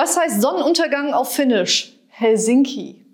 Was heißt Sonnenuntergang auf Finnisch? Helsinki.